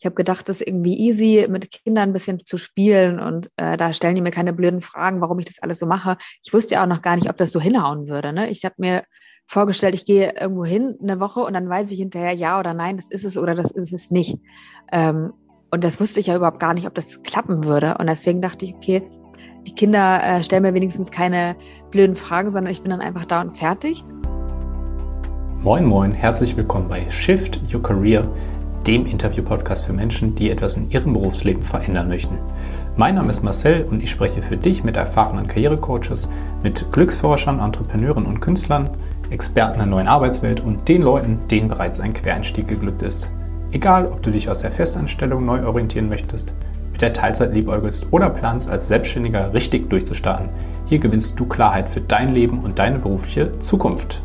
Ich habe gedacht, das ist irgendwie easy, mit Kindern ein bisschen zu spielen und äh, da stellen die mir keine blöden Fragen, warum ich das alles so mache. Ich wusste ja auch noch gar nicht, ob das so hinhauen würde. Ne? Ich habe mir vorgestellt, ich gehe irgendwo hin eine Woche und dann weiß ich hinterher ja oder nein, das ist es oder das ist es nicht. Ähm, und das wusste ich ja überhaupt gar nicht, ob das klappen würde. Und deswegen dachte ich, okay, die Kinder äh, stellen mir wenigstens keine blöden Fragen, sondern ich bin dann einfach da und fertig. Moin, moin, herzlich willkommen bei Shift Your Career, dem Interview-Podcast für Menschen, die etwas in ihrem Berufsleben verändern möchten. Mein Name ist Marcel und ich spreche für dich mit erfahrenen Karrierecoaches, mit Glücksforschern, Entrepreneuren und Künstlern, Experten der neuen Arbeitswelt und den Leuten, denen bereits ein Quereinstieg geglückt ist. Egal, ob du dich aus der Festanstellung neu orientieren möchtest, mit der Teilzeit liebäugelst oder planst, als Selbstständiger richtig durchzustarten, hier gewinnst du Klarheit für dein Leben und deine berufliche Zukunft.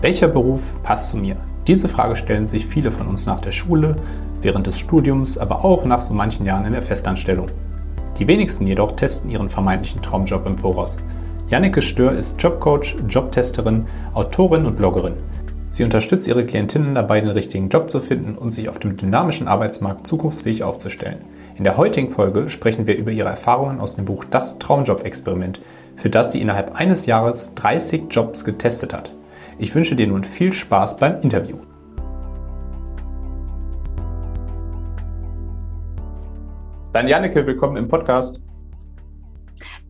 Welcher Beruf passt zu mir? Diese Frage stellen sich viele von uns nach der Schule, während des Studiums, aber auch nach so manchen Jahren in der Festanstellung. Die wenigsten jedoch testen ihren vermeintlichen Traumjob im Voraus. Janneke Stör ist Jobcoach, Jobtesterin, Autorin und Bloggerin. Sie unterstützt ihre Klientinnen dabei, den richtigen Job zu finden und sich auf dem dynamischen Arbeitsmarkt zukunftsfähig aufzustellen. In der heutigen Folge sprechen wir über ihre Erfahrungen aus dem Buch Das Traumjob-Experiment, für das sie innerhalb eines Jahres 30 Jobs getestet hat. Ich wünsche dir nun viel Spaß beim Interview. Dann Janneke, willkommen im Podcast.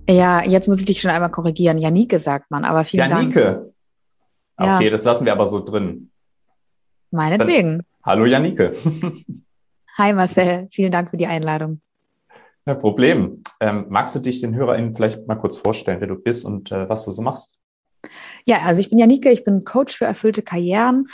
Ja, jetzt muss ich dich schon einmal korrigieren. Janike sagt man, aber vielen Janike. Dank. Janike. Okay, ja. das lassen wir aber so drin. Meinetwegen. Dann, hallo Janike. Hi Marcel, vielen Dank für die Einladung. Kein Problem. Ähm, magst du dich den HörerInnen vielleicht mal kurz vorstellen, wer du bist und äh, was du so machst? Ja, also ich bin Janike, ich bin Coach für erfüllte Karrieren.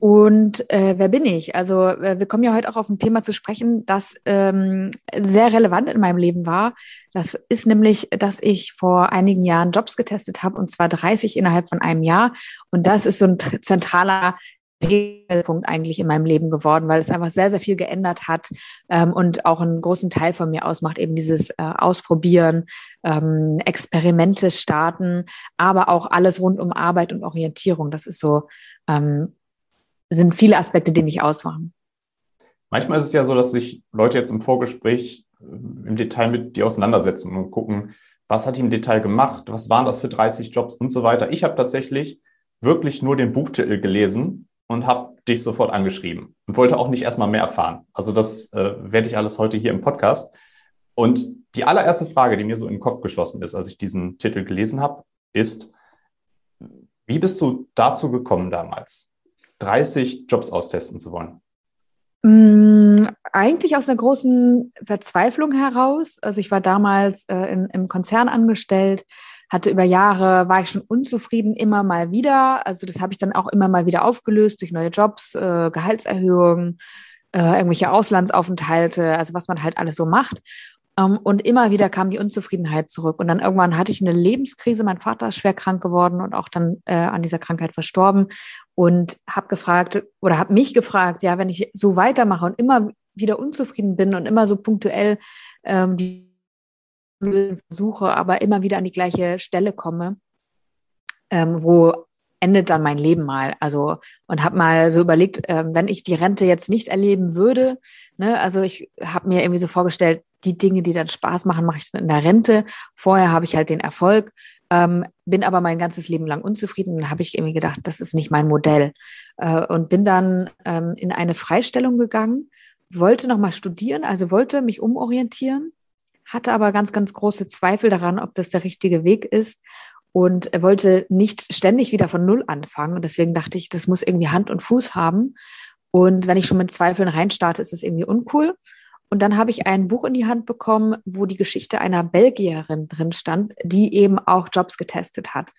Und äh, wer bin ich? Also äh, wir kommen ja heute auch auf ein Thema zu sprechen, das ähm, sehr relevant in meinem Leben war. Das ist nämlich, dass ich vor einigen Jahren Jobs getestet habe, und zwar 30 innerhalb von einem Jahr. Und das ist so ein zentraler Regelpunkt eigentlich in meinem Leben geworden, weil es einfach sehr, sehr viel geändert hat ähm, und auch einen großen Teil von mir ausmacht, eben dieses äh, Ausprobieren, ähm, Experimente starten, aber auch alles rund um Arbeit und Orientierung. Das ist so, ähm, sind viele Aspekte, die mich ausmachen. Manchmal ist es ja so, dass sich Leute jetzt im Vorgespräch äh, im Detail mit dir auseinandersetzen und gucken, was hat die im Detail gemacht, was waren das für 30 Jobs und so weiter. Ich habe tatsächlich wirklich nur den Buchtitel gelesen und habe dich sofort angeschrieben und wollte auch nicht erstmal mehr erfahren. Also das äh, werde ich alles heute hier im Podcast. Und die allererste Frage, die mir so in den Kopf geschossen ist, als ich diesen Titel gelesen habe, ist, wie bist du dazu gekommen damals, 30 Jobs austesten zu wollen? Mm, eigentlich aus einer großen Verzweiflung heraus. Also ich war damals äh, in, im Konzern angestellt, hatte über Jahre, war ich schon unzufrieden immer mal wieder. Also das habe ich dann auch immer mal wieder aufgelöst durch neue Jobs, äh, Gehaltserhöhungen, äh, irgendwelche Auslandsaufenthalte, also was man halt alles so macht. Ähm, und immer wieder kam die Unzufriedenheit zurück. Und dann irgendwann hatte ich eine Lebenskrise. Mein Vater ist schwer krank geworden und auch dann äh, an dieser Krankheit verstorben. Und habe gefragt oder habe mich gefragt, ja, wenn ich so weitermache und immer wieder unzufrieden bin und immer so punktuell ähm, die versuche, aber immer wieder an die gleiche Stelle komme, ähm, wo endet dann mein Leben mal. Also und habe mal so überlegt, ähm, wenn ich die Rente jetzt nicht erleben würde, ne, also ich habe mir irgendwie so vorgestellt, die Dinge, die dann Spaß machen, mache ich in der Rente. Vorher habe ich halt den Erfolg, ähm, bin aber mein ganzes Leben lang unzufrieden und habe ich irgendwie gedacht, das ist nicht mein Modell äh, und bin dann ähm, in eine Freistellung gegangen, wollte noch mal studieren, also wollte mich umorientieren hatte aber ganz, ganz große Zweifel daran, ob das der richtige Weg ist und er wollte nicht ständig wieder von Null anfangen. Und deswegen dachte ich, das muss irgendwie Hand und Fuß haben. Und wenn ich schon mit Zweifeln reinstarte, ist das irgendwie uncool. Und dann habe ich ein Buch in die Hand bekommen, wo die Geschichte einer Belgierin drin stand, die eben auch Jobs getestet hat.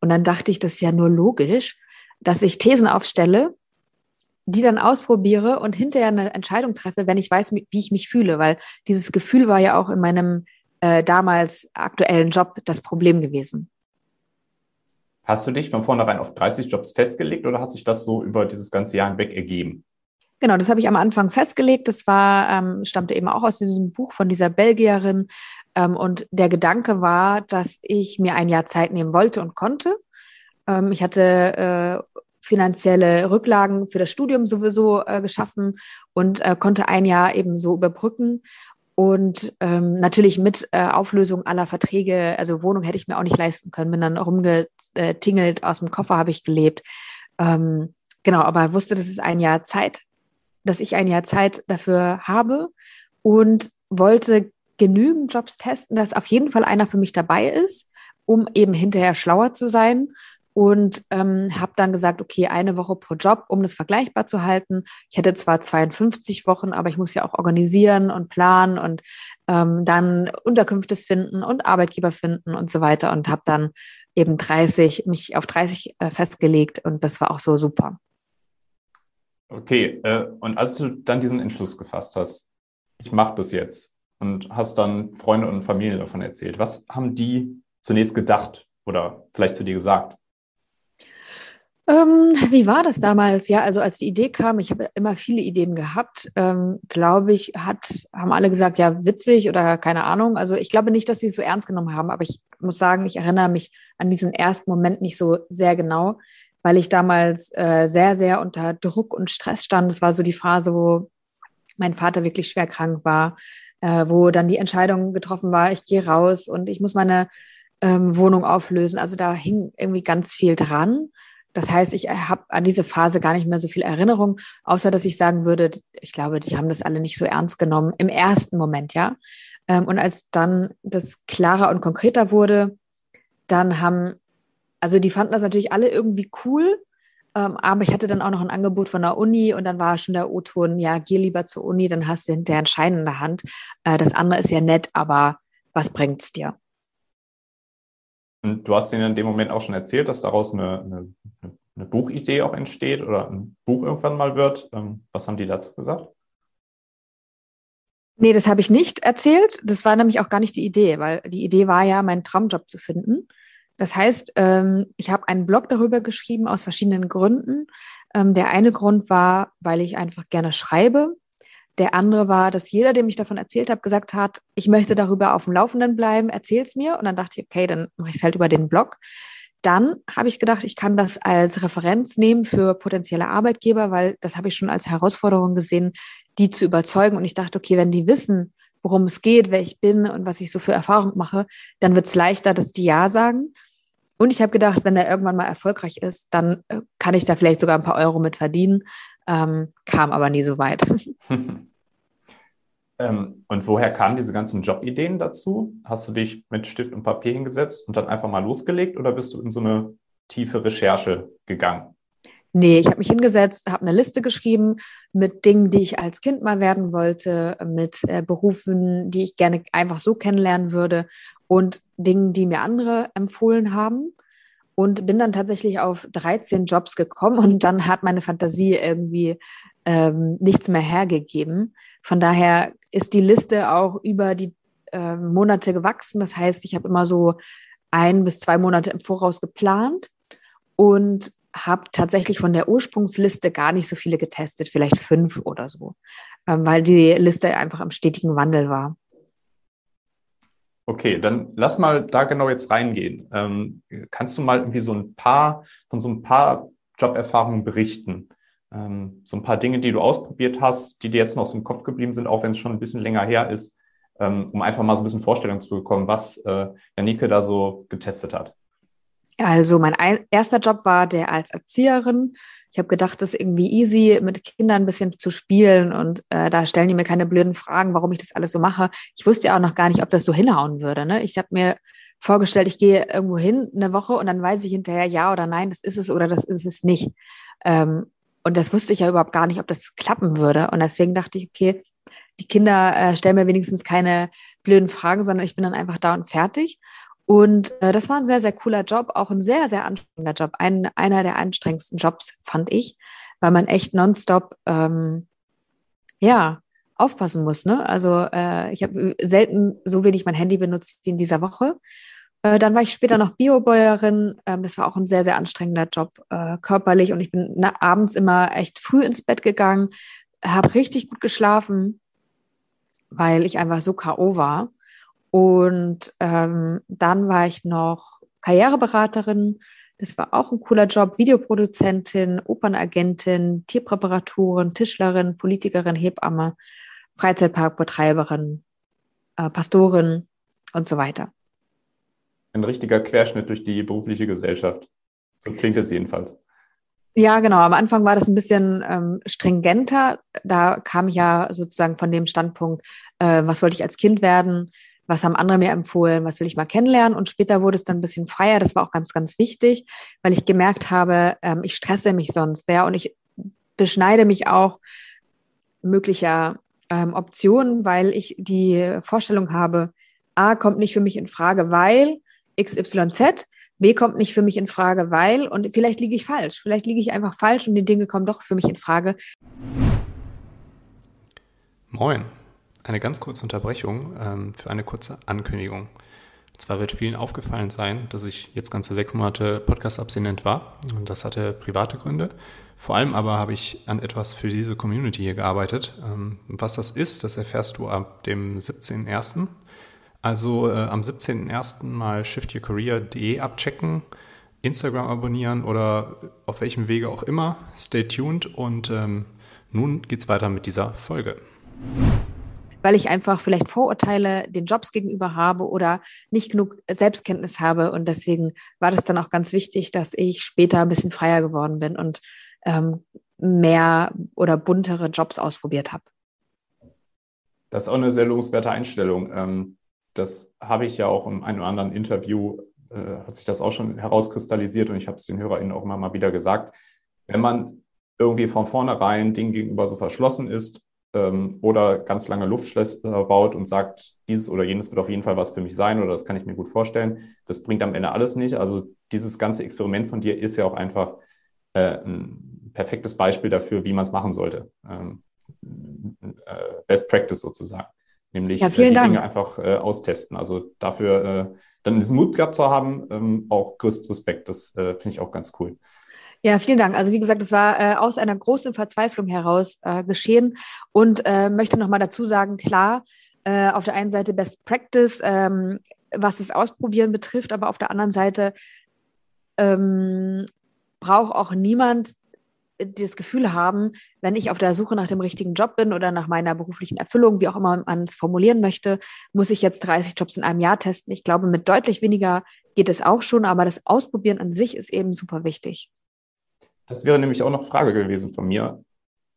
Und dann dachte ich, das ist ja nur logisch, dass ich Thesen aufstelle die dann ausprobiere und hinterher eine Entscheidung treffe, wenn ich weiß, wie ich mich fühle, weil dieses Gefühl war ja auch in meinem äh, damals aktuellen Job das Problem gewesen. Hast du dich von vornherein auf 30 Jobs festgelegt oder hat sich das so über dieses ganze Jahr hinweg ergeben? Genau, das habe ich am Anfang festgelegt. Das war, ähm, stammte eben auch aus diesem Buch von dieser Belgierin. Ähm, und der Gedanke war, dass ich mir ein Jahr Zeit nehmen wollte und konnte. Ähm, ich hatte äh, finanzielle Rücklagen für das Studium sowieso äh, geschaffen und äh, konnte ein Jahr eben so überbrücken. Und ähm, natürlich mit äh, Auflösung aller Verträge, also Wohnung hätte ich mir auch nicht leisten können, bin dann rumgetingelt, aus dem Koffer habe ich gelebt. Ähm, genau, aber wusste, dass es ein Jahr Zeit, dass ich ein Jahr Zeit dafür habe und wollte genügend Jobs testen, dass auf jeden Fall einer für mich dabei ist, um eben hinterher schlauer zu sein. Und ähm, habe dann gesagt, okay, eine Woche pro Job, um das vergleichbar zu halten. Ich hätte zwar 52 Wochen, aber ich muss ja auch organisieren und planen und ähm, dann Unterkünfte finden und Arbeitgeber finden und so weiter. Und habe dann eben 30, mich auf 30 äh, festgelegt und das war auch so super. Okay, äh, und als du dann diesen Entschluss gefasst hast, ich mache das jetzt und hast dann Freunde und Familie davon erzählt, was haben die zunächst gedacht oder vielleicht zu dir gesagt? Ähm, wie war das damals? Ja, also als die Idee kam, ich habe immer viele Ideen gehabt, ähm, glaube ich, hat, haben alle gesagt, ja, witzig oder keine Ahnung. Also ich glaube nicht, dass sie es so ernst genommen haben, aber ich muss sagen, ich erinnere mich an diesen ersten Moment nicht so sehr genau, weil ich damals äh, sehr, sehr unter Druck und Stress stand. Das war so die Phase, wo mein Vater wirklich schwer krank war, äh, wo dann die Entscheidung getroffen war, ich gehe raus und ich muss meine ähm, Wohnung auflösen. Also da hing irgendwie ganz viel dran. Das heißt, ich habe an diese Phase gar nicht mehr so viel Erinnerung, außer dass ich sagen würde, ich glaube, die haben das alle nicht so ernst genommen im ersten Moment, ja. Ähm, und als dann das klarer und konkreter wurde, dann haben, also die fanden das natürlich alle irgendwie cool, ähm, aber ich hatte dann auch noch ein Angebot von der Uni und dann war schon der O-Ton, ja, geh lieber zur Uni, dann hast du hinterher einen Schein in der Hand. Äh, das andere ist ja nett, aber was bringt es dir? Und du hast ihnen in dem Moment auch schon erzählt, dass daraus eine, eine, eine Buchidee auch entsteht oder ein Buch irgendwann mal wird. Ähm, was haben die dazu gesagt? Nee, das habe ich nicht erzählt. Das war nämlich auch gar nicht die Idee, weil die Idee war ja, meinen Traumjob zu finden. Das heißt, ähm, ich habe einen Blog darüber geschrieben aus verschiedenen Gründen. Ähm, der eine Grund war, weil ich einfach gerne schreibe der andere war, dass jeder, dem ich davon erzählt habe, gesagt hat, ich möchte darüber auf dem Laufenden bleiben, erzähl's mir. Und dann dachte ich, okay, dann mache ich es halt über den Blog. Dann habe ich gedacht, ich kann das als Referenz nehmen für potenzielle Arbeitgeber, weil das habe ich schon als Herausforderung gesehen, die zu überzeugen. Und ich dachte, okay, wenn die wissen, worum es geht, wer ich bin und was ich so für Erfahrung mache, dann wird es leichter, dass die Ja sagen. Und ich habe gedacht, wenn er irgendwann mal erfolgreich ist, dann äh, kann ich da vielleicht sogar ein paar Euro mit verdienen. Ähm, kam aber nie so weit. ähm, und woher kamen diese ganzen Jobideen dazu? Hast du dich mit Stift und Papier hingesetzt und dann einfach mal losgelegt oder bist du in so eine tiefe Recherche gegangen? Nee, ich habe mich hingesetzt, habe eine Liste geschrieben mit Dingen, die ich als Kind mal werden wollte, mit äh, Berufen, die ich gerne einfach so kennenlernen würde und Dingen, die mir andere empfohlen haben und bin dann tatsächlich auf 13 Jobs gekommen und dann hat meine Fantasie irgendwie ähm, nichts mehr hergegeben. Von daher ist die Liste auch über die äh, Monate gewachsen. Das heißt, ich habe immer so ein bis zwei Monate im Voraus geplant und habe tatsächlich von der Ursprungsliste gar nicht so viele getestet, vielleicht fünf oder so, ähm, weil die Liste einfach im stetigen Wandel war. Okay, dann lass mal da genau jetzt reingehen. Ähm, kannst du mal irgendwie so ein paar, von so ein paar Joberfahrungen berichten? Ähm, so ein paar Dinge, die du ausprobiert hast, die dir jetzt noch so im Kopf geblieben sind, auch wenn es schon ein bisschen länger her ist, ähm, um einfach mal so ein bisschen Vorstellung zu bekommen, was äh, Janike da so getestet hat. Also mein erster Job war der als Erzieherin. Ich habe gedacht, das ist irgendwie easy, mit Kindern ein bisschen zu spielen und äh, da stellen die mir keine blöden Fragen, warum ich das alles so mache. Ich wusste ja auch noch gar nicht, ob das so hinhauen würde. Ne? Ich habe mir vorgestellt, ich gehe irgendwo hin eine Woche und dann weiß ich hinterher ja oder nein, das ist es oder das ist es nicht. Ähm, und das wusste ich ja überhaupt gar nicht, ob das klappen würde. Und deswegen dachte ich, okay, die Kinder äh, stellen mir wenigstens keine blöden Fragen, sondern ich bin dann einfach da und fertig. Und äh, das war ein sehr, sehr cooler Job, auch ein sehr, sehr anstrengender Job. Ein, einer der anstrengendsten Jobs, fand ich, weil man echt nonstop, ähm, ja, aufpassen muss. Ne? Also äh, ich habe selten so wenig mein Handy benutzt wie in dieser Woche. Äh, dann war ich später noch Biobäuerin. Ähm, das war auch ein sehr, sehr anstrengender Job äh, körperlich. Und ich bin na, abends immer echt früh ins Bett gegangen, habe richtig gut geschlafen, weil ich einfach so K.O. war. Und ähm, dann war ich noch Karriereberaterin. Das war auch ein cooler Job. Videoproduzentin, Opernagentin, Tierpräparatorin, Tischlerin, Politikerin, Hebamme, Freizeitparkbetreiberin, äh, Pastorin und so weiter. Ein richtiger Querschnitt durch die berufliche Gesellschaft. So klingt es jedenfalls. Ja, genau. Am Anfang war das ein bisschen ähm, stringenter. Da kam ich ja sozusagen von dem Standpunkt, äh, was wollte ich als Kind werden, was haben andere mir empfohlen, was will ich mal kennenlernen. Und später wurde es dann ein bisschen freier. Das war auch ganz, ganz wichtig, weil ich gemerkt habe, ähm, ich stresse mich sonst, ja, und ich beschneide mich auch möglicher ähm, Optionen, weil ich die Vorstellung habe, A kommt nicht für mich in Frage, weil XYZ, B kommt nicht für mich in Frage, weil, und vielleicht liege ich falsch, vielleicht liege ich einfach falsch und die Dinge kommen doch für mich in Frage. Moin, eine ganz kurze Unterbrechung ähm, für eine kurze Ankündigung. Und zwar wird vielen aufgefallen sein, dass ich jetzt ganze sechs Monate Podcast-Abstinent war und das hatte private Gründe. Vor allem aber habe ich an etwas für diese Community hier gearbeitet. Ähm, was das ist, das erfährst du ab dem 17.01. Also äh, am 17.01. mal shiftyourcareer.de abchecken, Instagram abonnieren oder auf welchem Wege auch immer. Stay tuned und ähm, nun geht's weiter mit dieser Folge. Weil ich einfach vielleicht Vorurteile den Jobs gegenüber habe oder nicht genug Selbstkenntnis habe. Und deswegen war das dann auch ganz wichtig, dass ich später ein bisschen freier geworden bin und ähm, mehr oder buntere Jobs ausprobiert habe. Das ist auch eine sehr lobenswerte Einstellung. Ähm, das habe ich ja auch einen oder anderen Interview, äh, hat sich das auch schon herauskristallisiert und ich habe es den HörerInnen auch immer mal wieder gesagt. Wenn man irgendwie von vornherein Dingen gegenüber so verschlossen ist ähm, oder ganz lange Luftschlösser baut und sagt, dieses oder jenes wird auf jeden Fall was für mich sein oder das kann ich mir gut vorstellen, das bringt am Ende alles nicht. Also dieses ganze Experiment von dir ist ja auch einfach äh, ein perfektes Beispiel dafür, wie man es machen sollte. Ähm, äh, Best Practice sozusagen. Nämlich ja, äh, die Dank. Dinge einfach äh, austesten. Also dafür äh, dann diesen Mut gehabt zu haben, ähm, auch größten Respekt. Das äh, finde ich auch ganz cool. Ja, vielen Dank. Also wie gesagt, es war äh, aus einer großen Verzweiflung heraus äh, geschehen und äh, möchte nochmal dazu sagen, klar, äh, auf der einen Seite Best Practice, ähm, was das Ausprobieren betrifft, aber auf der anderen Seite ähm, braucht auch niemand das Gefühl haben, wenn ich auf der Suche nach dem richtigen Job bin oder nach meiner beruflichen Erfüllung, wie auch immer man es formulieren möchte, muss ich jetzt 30 Jobs in einem Jahr testen. Ich glaube, mit deutlich weniger geht es auch schon, aber das Ausprobieren an sich ist eben super wichtig. Das wäre nämlich auch noch Frage gewesen von mir.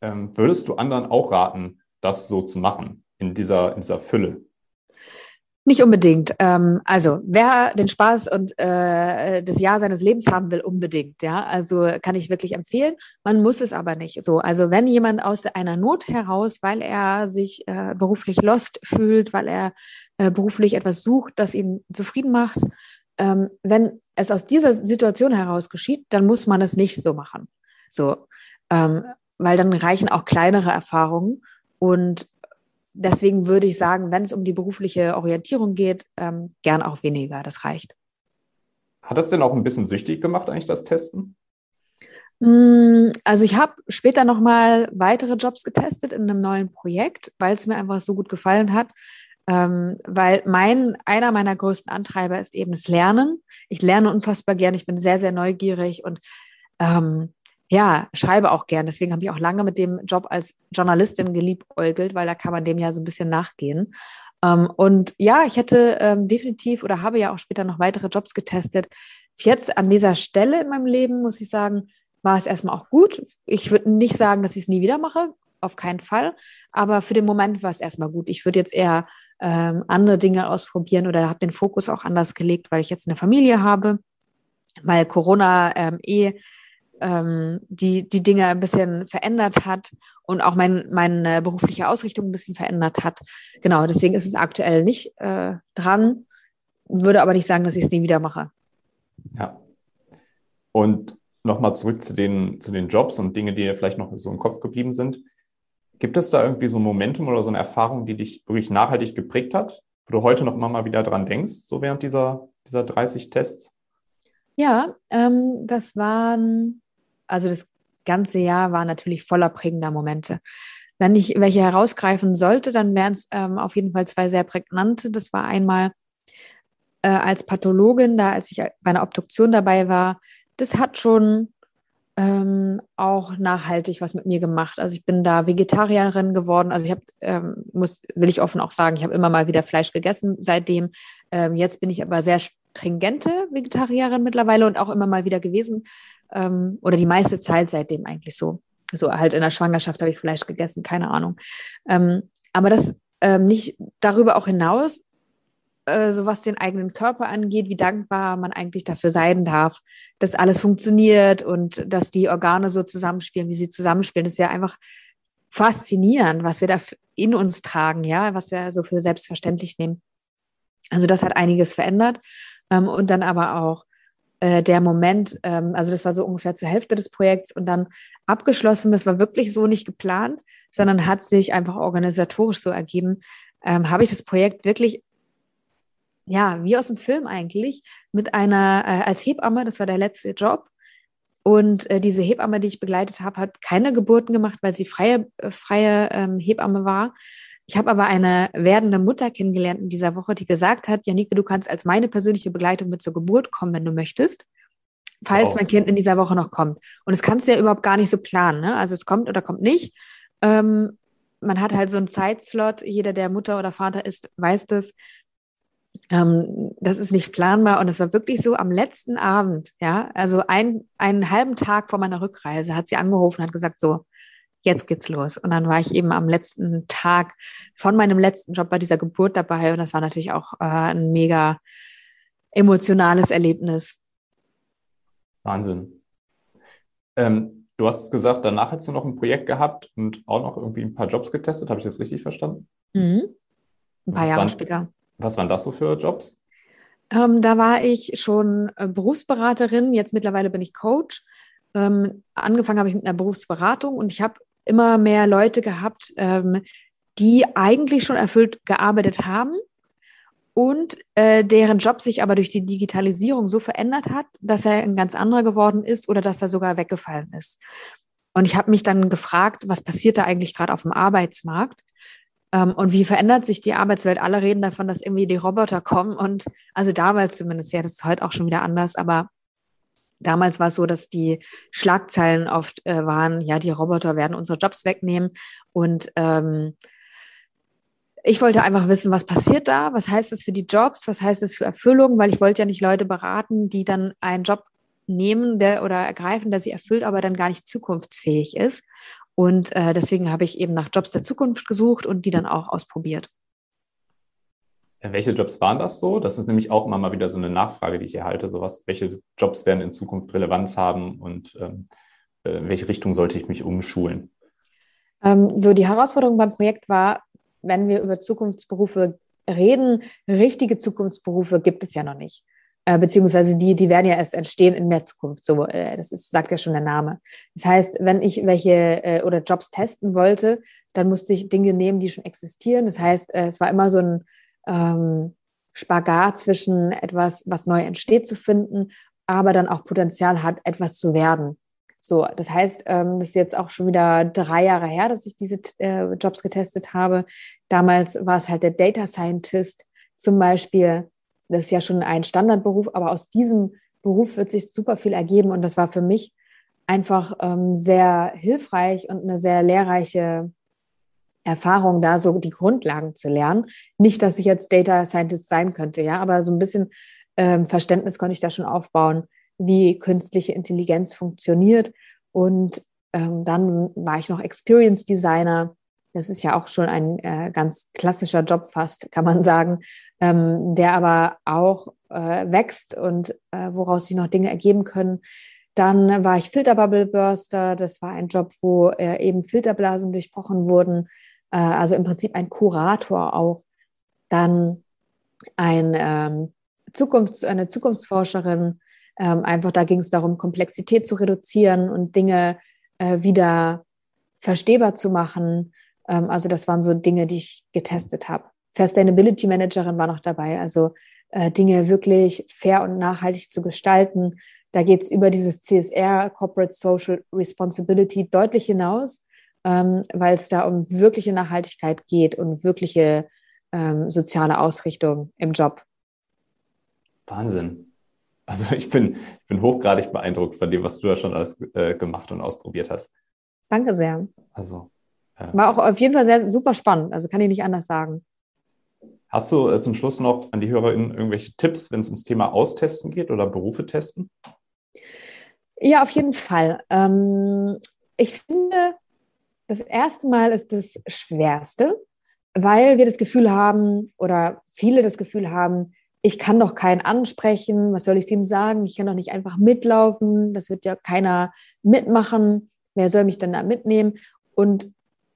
Ähm, würdest du anderen auch raten, das so zu machen, in dieser, in dieser Fülle? Nicht unbedingt. Ähm, also wer den Spaß und äh, das Jahr seines Lebens haben will, unbedingt. Ja, also kann ich wirklich empfehlen. Man muss es aber nicht. So, also wenn jemand aus einer Not heraus, weil er sich äh, beruflich lost fühlt, weil er äh, beruflich etwas sucht, das ihn zufrieden macht, ähm, wenn es aus dieser Situation heraus geschieht, dann muss man es nicht so machen. So, ähm, weil dann reichen auch kleinere Erfahrungen und deswegen würde ich sagen, wenn es um die berufliche Orientierung geht, ähm, gern auch weniger. Das reicht. Hat das denn auch ein bisschen süchtig gemacht, eigentlich das Testen? Mm, also ich habe später nochmal weitere Jobs getestet in einem neuen Projekt, weil es mir einfach so gut gefallen hat. Ähm, weil mein, einer meiner größten Antreiber ist eben das Lernen. Ich lerne unfassbar gern, ich bin sehr, sehr neugierig und ähm, ja, schreibe auch gern. Deswegen habe ich auch lange mit dem Job als Journalistin geliebäugelt, weil da kann man dem ja so ein bisschen nachgehen. Ähm, und ja, ich hätte ähm, definitiv oder habe ja auch später noch weitere Jobs getestet. Jetzt an dieser Stelle in meinem Leben, muss ich sagen, war es erstmal auch gut. Ich würde nicht sagen, dass ich es nie wieder mache, auf keinen Fall. Aber für den Moment war es erstmal gut. Ich würde jetzt eher ähm, andere Dinge ausprobieren oder habe den Fokus auch anders gelegt, weil ich jetzt eine Familie habe, weil Corona ähm, eh ähm, die, die Dinge ein bisschen verändert hat und auch mein, meine berufliche Ausrichtung ein bisschen verändert hat. Genau, deswegen ist es aktuell nicht äh, dran, würde aber nicht sagen, dass ich es nie wieder mache. Ja. Und nochmal zurück zu den, zu den Jobs und Dinge, die dir vielleicht noch so im Kopf geblieben sind. Gibt es da irgendwie so ein Momentum oder so eine Erfahrung, die dich wirklich nachhaltig geprägt hat, wo du heute noch immer mal wieder dran denkst, so während dieser, dieser 30 Tests? Ja, ähm, das waren also das ganze Jahr war natürlich voller prägender Momente. Wenn ich welche herausgreifen sollte, dann wären es ähm, auf jeden Fall zwei sehr prägnante. Das war einmal äh, als Pathologin, da als ich bei einer Obduktion dabei war, das hat schon ähm, auch nachhaltig was mit mir gemacht. Also ich bin da Vegetarierin geworden. Also ich habe, ähm, muss, will ich offen auch sagen, ich habe immer mal wieder Fleisch gegessen seitdem. Ähm, jetzt bin ich aber sehr stringente Vegetarierin mittlerweile und auch immer mal wieder gewesen. Ähm, oder die meiste Zeit seitdem eigentlich so. So halt in der Schwangerschaft habe ich Fleisch gegessen, keine Ahnung. Ähm, aber das ähm, nicht darüber auch hinaus äh, so was den eigenen Körper angeht, wie dankbar man eigentlich dafür sein darf, dass alles funktioniert und dass die Organe so zusammenspielen, wie sie zusammenspielen. Das ist ja einfach faszinierend, was wir da in uns tragen, ja, was wir so für selbstverständlich nehmen. Also das hat einiges verändert. Ähm, und dann aber auch äh, der Moment, ähm, also das war so ungefähr zur Hälfte des Projekts und dann abgeschlossen. Das war wirklich so nicht geplant, sondern hat sich einfach organisatorisch so ergeben. Ähm, habe ich das Projekt wirklich ja, wie aus dem Film eigentlich, mit einer, äh, als Hebamme, das war der letzte Job. Und äh, diese Hebamme, die ich begleitet habe, hat keine Geburten gemacht, weil sie freie, äh, freie ähm, Hebamme war. Ich habe aber eine werdende Mutter kennengelernt in dieser Woche, die gesagt hat, Janike, du kannst als meine persönliche Begleitung mit zur Geburt kommen, wenn du möchtest, falls wow. mein Kind in dieser Woche noch kommt. Und das kannst du ja überhaupt gar nicht so planen. Ne? Also es kommt oder kommt nicht. Ähm, man hat halt so einen Zeitslot. Jeder, der Mutter oder Vater ist, weiß das ähm, das ist nicht planbar. Und es war wirklich so am letzten Abend, ja, also ein, einen halben Tag vor meiner Rückreise hat sie angerufen und hat gesagt, so, jetzt geht's los. Und dann war ich eben am letzten Tag von meinem letzten Job bei dieser Geburt dabei. Und das war natürlich auch äh, ein mega emotionales Erlebnis. Wahnsinn. Ähm, du hast gesagt, danach hast du noch ein Projekt gehabt und auch noch irgendwie ein paar Jobs getestet. Habe ich das richtig verstanden? Mhm. Ein paar Jahre später. Was waren das so für Jobs? Ähm, da war ich schon äh, Berufsberaterin, jetzt mittlerweile bin ich Coach. Ähm, angefangen habe ich mit einer Berufsberatung und ich habe immer mehr Leute gehabt, ähm, die eigentlich schon erfüllt gearbeitet haben und äh, deren Job sich aber durch die Digitalisierung so verändert hat, dass er ein ganz anderer geworden ist oder dass er sogar weggefallen ist. Und ich habe mich dann gefragt, was passiert da eigentlich gerade auf dem Arbeitsmarkt? Ähm, und wie verändert sich die Arbeitswelt? Alle reden davon, dass irgendwie die Roboter kommen und also damals zumindest, ja, das ist heute auch schon wieder anders, aber damals war es so, dass die Schlagzeilen oft äh, waren, ja, die Roboter werden unsere Jobs wegnehmen und ähm, ich wollte einfach wissen, was passiert da? Was heißt das für die Jobs? Was heißt das für Erfüllung? Weil ich wollte ja nicht Leute beraten, die dann einen Job nehmen der, oder ergreifen, der sie erfüllt, aber dann gar nicht zukunftsfähig ist. Und äh, deswegen habe ich eben nach Jobs der Zukunft gesucht und die dann auch ausprobiert. Welche Jobs waren das so? Das ist nämlich auch immer mal wieder so eine Nachfrage, die ich erhalte. So was, welche Jobs werden in Zukunft Relevanz haben und ähm, äh, in welche Richtung sollte ich mich umschulen? Ähm, so, die Herausforderung beim Projekt war, wenn wir über Zukunftsberufe reden, richtige Zukunftsberufe gibt es ja noch nicht. Äh, beziehungsweise die, die werden ja erst entstehen in der Zukunft. So, äh, das ist, sagt ja schon der Name. Das heißt, wenn ich welche äh, oder Jobs testen wollte, dann musste ich Dinge nehmen, die schon existieren. Das heißt, äh, es war immer so ein ähm, Spagat zwischen etwas, was neu entsteht, zu finden, aber dann auch Potenzial hat, etwas zu werden. So, das heißt, ähm, das ist jetzt auch schon wieder drei Jahre her, dass ich diese äh, Jobs getestet habe. Damals war es halt der Data Scientist zum Beispiel das ist ja schon ein Standardberuf, aber aus diesem Beruf wird sich super viel ergeben und das war für mich einfach ähm, sehr hilfreich und eine sehr lehrreiche Erfahrung, da so die Grundlagen zu lernen. Nicht, dass ich jetzt Data Scientist sein könnte, ja, aber so ein bisschen ähm, Verständnis konnte ich da schon aufbauen, wie künstliche Intelligenz funktioniert. Und ähm, dann war ich noch Experience Designer. Das ist ja auch schon ein äh, ganz klassischer Job fast, kann man sagen, ähm, der aber auch äh, wächst und äh, woraus sich noch Dinge ergeben können. Dann war ich Filterbubble Burster. Das war ein Job, wo äh, eben Filterblasen durchbrochen wurden. Äh, also im Prinzip ein Kurator auch. Dann ein, ähm, Zukunfts-, eine Zukunftsforscherin. Ähm, einfach da ging es darum, Komplexität zu reduzieren und Dinge äh, wieder verstehbar zu machen. Ähm, also das waren so Dinge, die ich getestet habe. Sustainability Managerin war noch dabei, also äh, Dinge wirklich fair und nachhaltig zu gestalten. Da geht es über dieses CSR, Corporate Social Responsibility, deutlich hinaus, ähm, weil es da um wirkliche Nachhaltigkeit geht und wirkliche ähm, soziale Ausrichtung im Job. Wahnsinn. Also ich bin, ich bin hochgradig beeindruckt von dem, was du da schon alles äh, gemacht und ausprobiert hast. Danke sehr. Also äh, war auch auf jeden Fall sehr super spannend. Also kann ich nicht anders sagen. Hast du äh, zum Schluss noch an die HörerInnen irgendwelche Tipps, wenn es ums Thema Austesten geht oder Berufe testen? Ja, auf jeden Fall. Ähm, ich finde, das erste Mal ist das Schwerste, weil wir das Gefühl haben oder viele das Gefühl haben, ich kann doch keinen ansprechen, was soll ich dem sagen? Ich kann doch nicht einfach mitlaufen, das wird ja keiner mitmachen, wer soll mich denn da mitnehmen? Und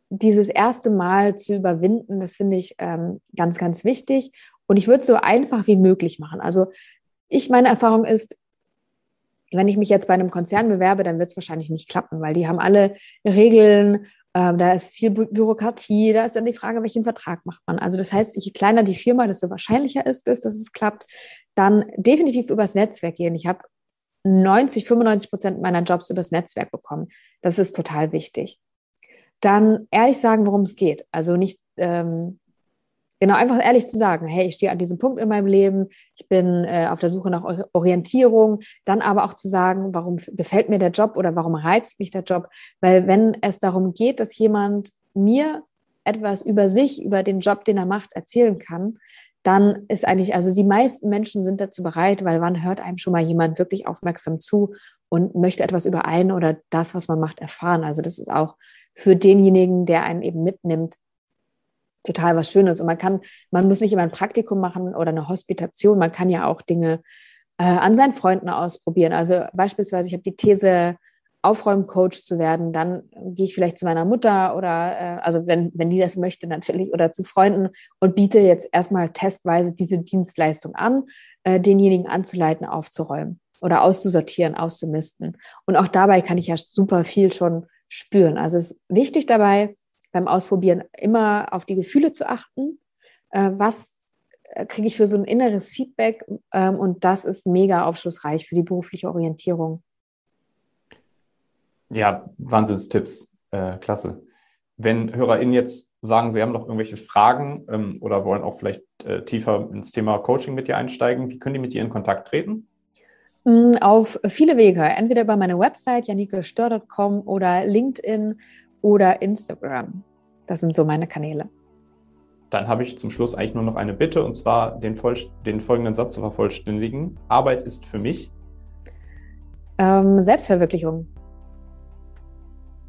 dieses erste Mal zu überwinden, das finde ich ähm, ganz, ganz wichtig. Und ich würde es so einfach wie möglich machen. Also ich, meine Erfahrung ist, wenn ich mich jetzt bei einem Konzern bewerbe, dann wird es wahrscheinlich nicht klappen, weil die haben alle Regeln, äh, da ist viel Bü Bürokratie, da ist dann die Frage, welchen Vertrag macht man. Also das heißt, je kleiner die Firma, desto wahrscheinlicher ist es, dass es klappt. Dann definitiv übers Netzwerk gehen. Ich habe 90, 95 Prozent meiner Jobs übers Netzwerk bekommen. Das ist total wichtig. Dann ehrlich sagen, worum es geht. Also nicht ähm, genau einfach ehrlich zu sagen, hey, ich stehe an diesem Punkt in meinem Leben, ich bin äh, auf der Suche nach Orientierung, dann aber auch zu sagen, warum gefällt mir der Job oder warum reizt mich der Job, weil wenn es darum geht, dass jemand mir etwas über sich, über den Job, den er macht, erzählen kann, dann ist eigentlich, also die meisten Menschen sind dazu bereit, weil wann hört einem schon mal jemand wirklich aufmerksam zu und möchte etwas über einen oder das, was man macht, erfahren. Also das ist auch für denjenigen, der einen eben mitnimmt, total was Schönes. Und man kann, man muss nicht immer ein Praktikum machen oder eine Hospitation, man kann ja auch Dinge äh, an seinen Freunden ausprobieren. Also beispielsweise, ich habe die These, Aufräumcoach zu werden, dann gehe ich vielleicht zu meiner Mutter oder äh, also wenn, wenn die das möchte natürlich oder zu Freunden und biete jetzt erstmal testweise diese Dienstleistung an, äh, denjenigen anzuleiten, aufzuräumen oder auszusortieren, auszumisten. Und auch dabei kann ich ja super viel schon spüren. Also es ist wichtig dabei, beim Ausprobieren immer auf die Gefühle zu achten. Äh, was äh, kriege ich für so ein inneres Feedback? Ähm, und das ist mega aufschlussreich für die berufliche Orientierung. Ja, Wahnsinnstipps. Äh, klasse. Wenn HörerInnen jetzt sagen, sie haben noch irgendwelche Fragen ähm, oder wollen auch vielleicht äh, tiefer ins Thema Coaching mit dir einsteigen, wie können die mit dir in Kontakt treten? Auf viele Wege. Entweder über meine Website janikestör.com oder LinkedIn oder Instagram. Das sind so meine Kanäle. Dann habe ich zum Schluss eigentlich nur noch eine Bitte und zwar den, den folgenden Satz zu vervollständigen. Arbeit ist für mich ähm, Selbstverwirklichung.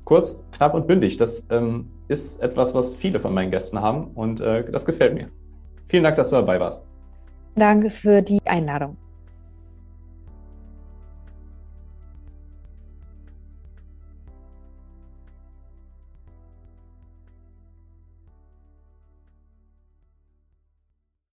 Kurz, knapp und bündig. Das ähm, ist etwas, was viele von meinen Gästen haben und äh, das gefällt mir. Vielen Dank, dass du dabei warst. Danke für die Einladung.